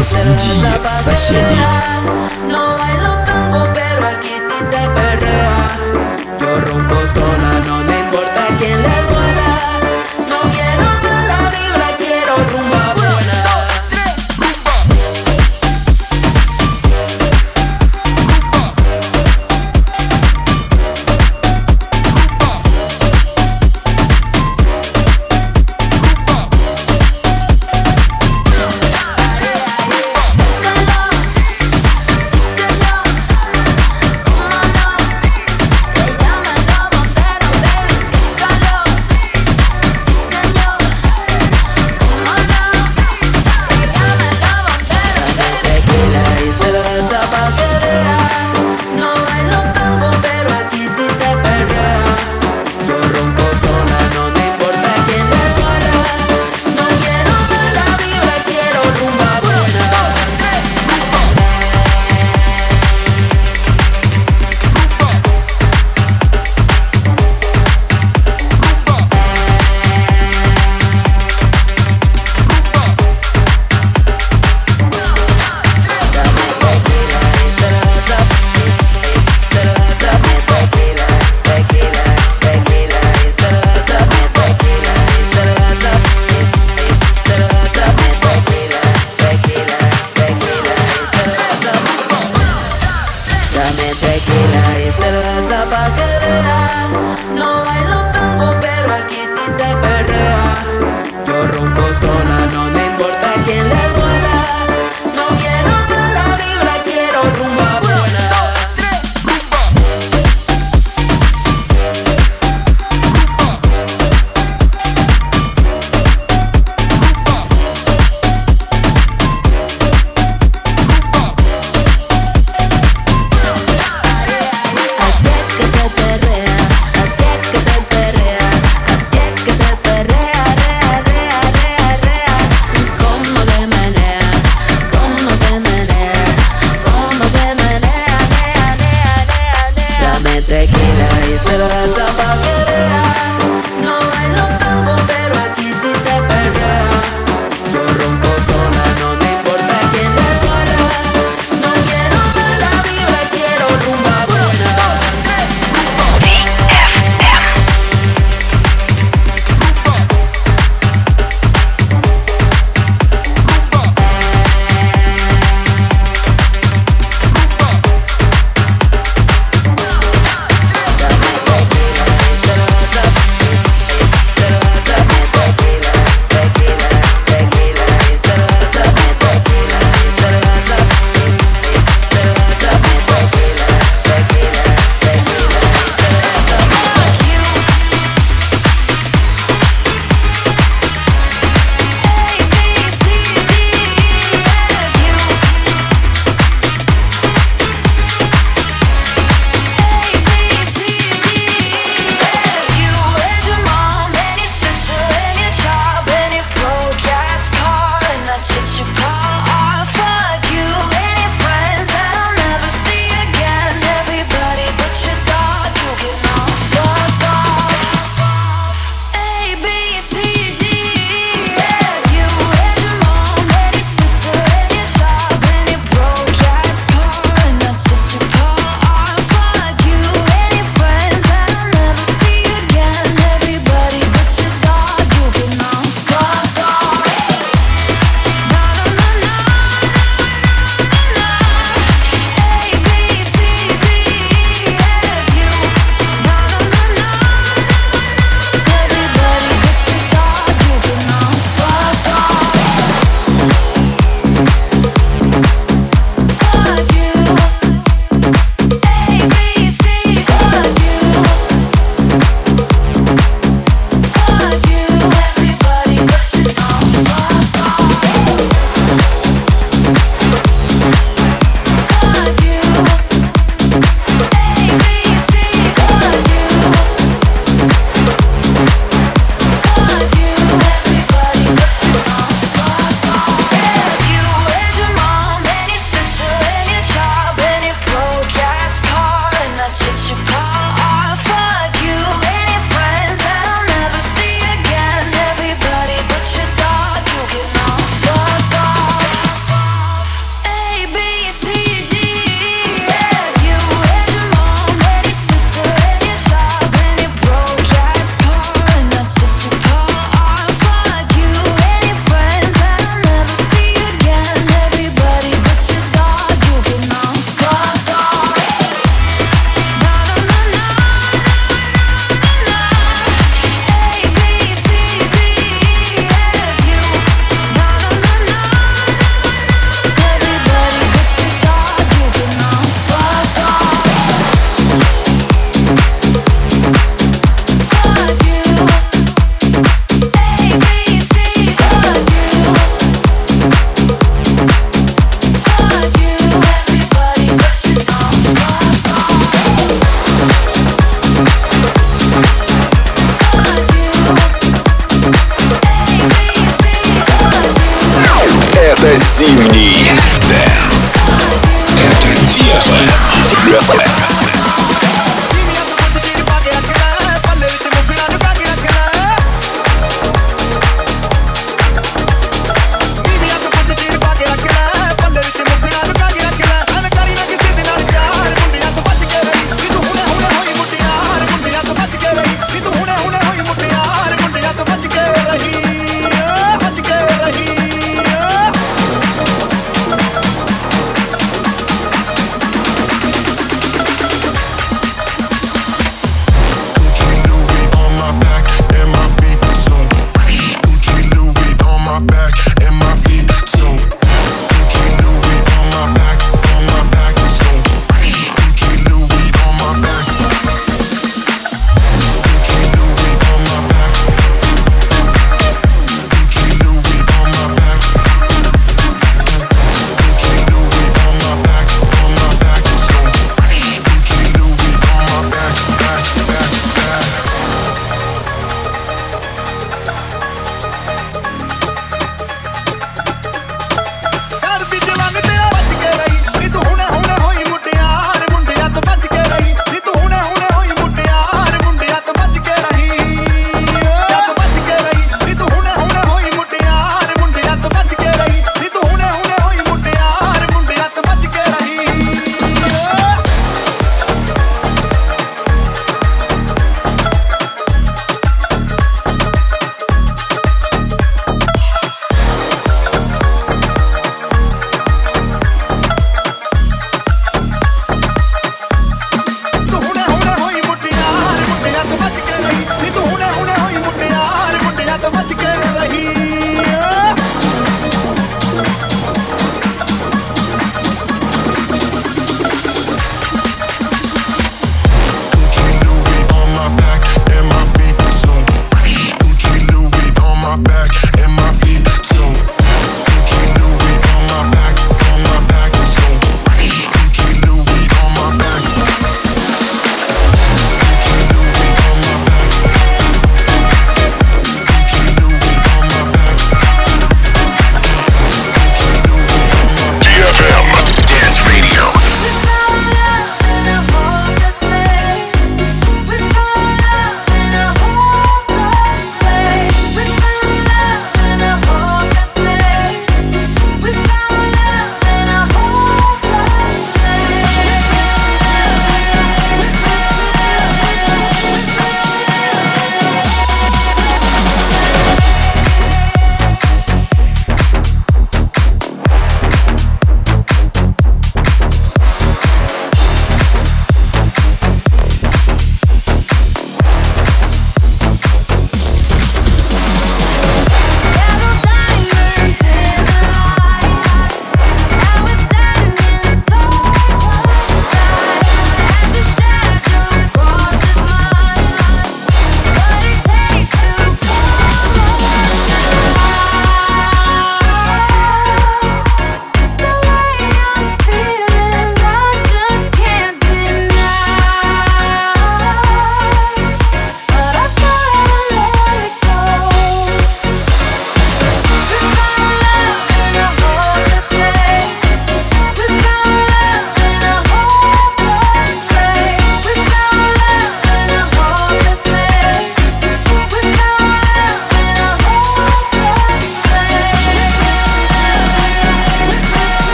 Разбуди соседей. No bailo tango, pero aquí sí se perrea. Yo rompo sola, no me importa quién le зимний дэнс. Это DFM.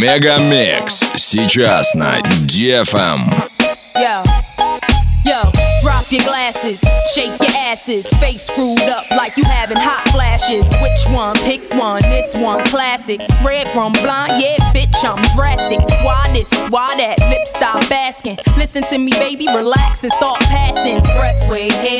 Мегамикс сейчас на DFM. Yo, yo, drop your glasses, shake your asses, face screwed up like you having hot flashes. Which one? Pick one. This one classic. Red from blind, yeah, bitch, I'm drastic. Why this? Why that? Lip stop asking. Listen to me, baby, relax and start passing. Expressway, head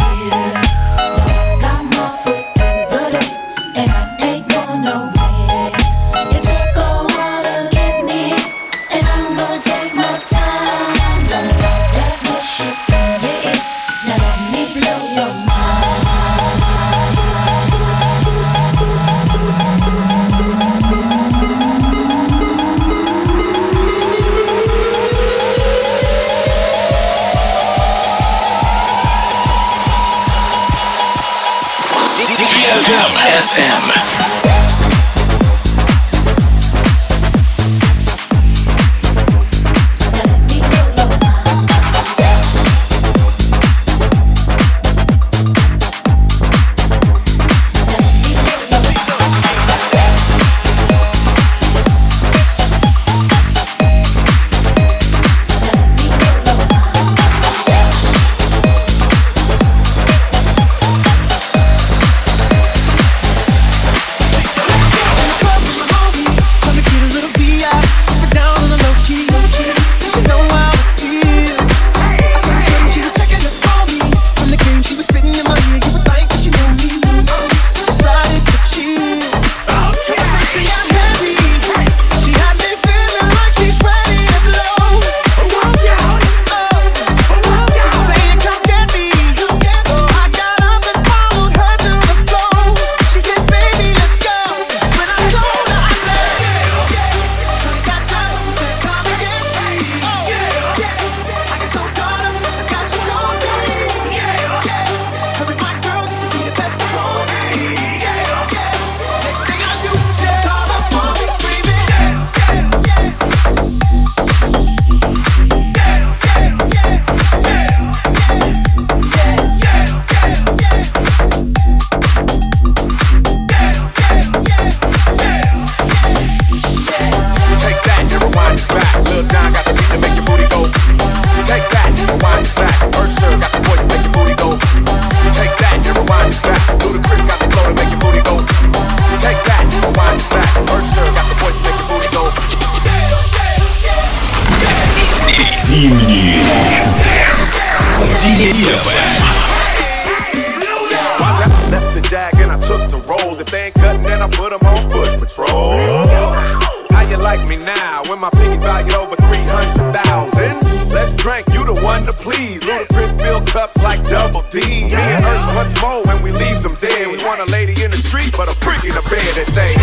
one to please. Ludacris fill cups like double D. Me and Ush once more when we leaves them dead. We want a lady in the street, but a freak in the bed that say,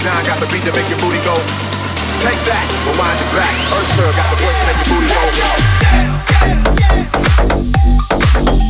Jon got the beat to make your booty go. Take that, rewind it back. Usher got the voice to make your booty go.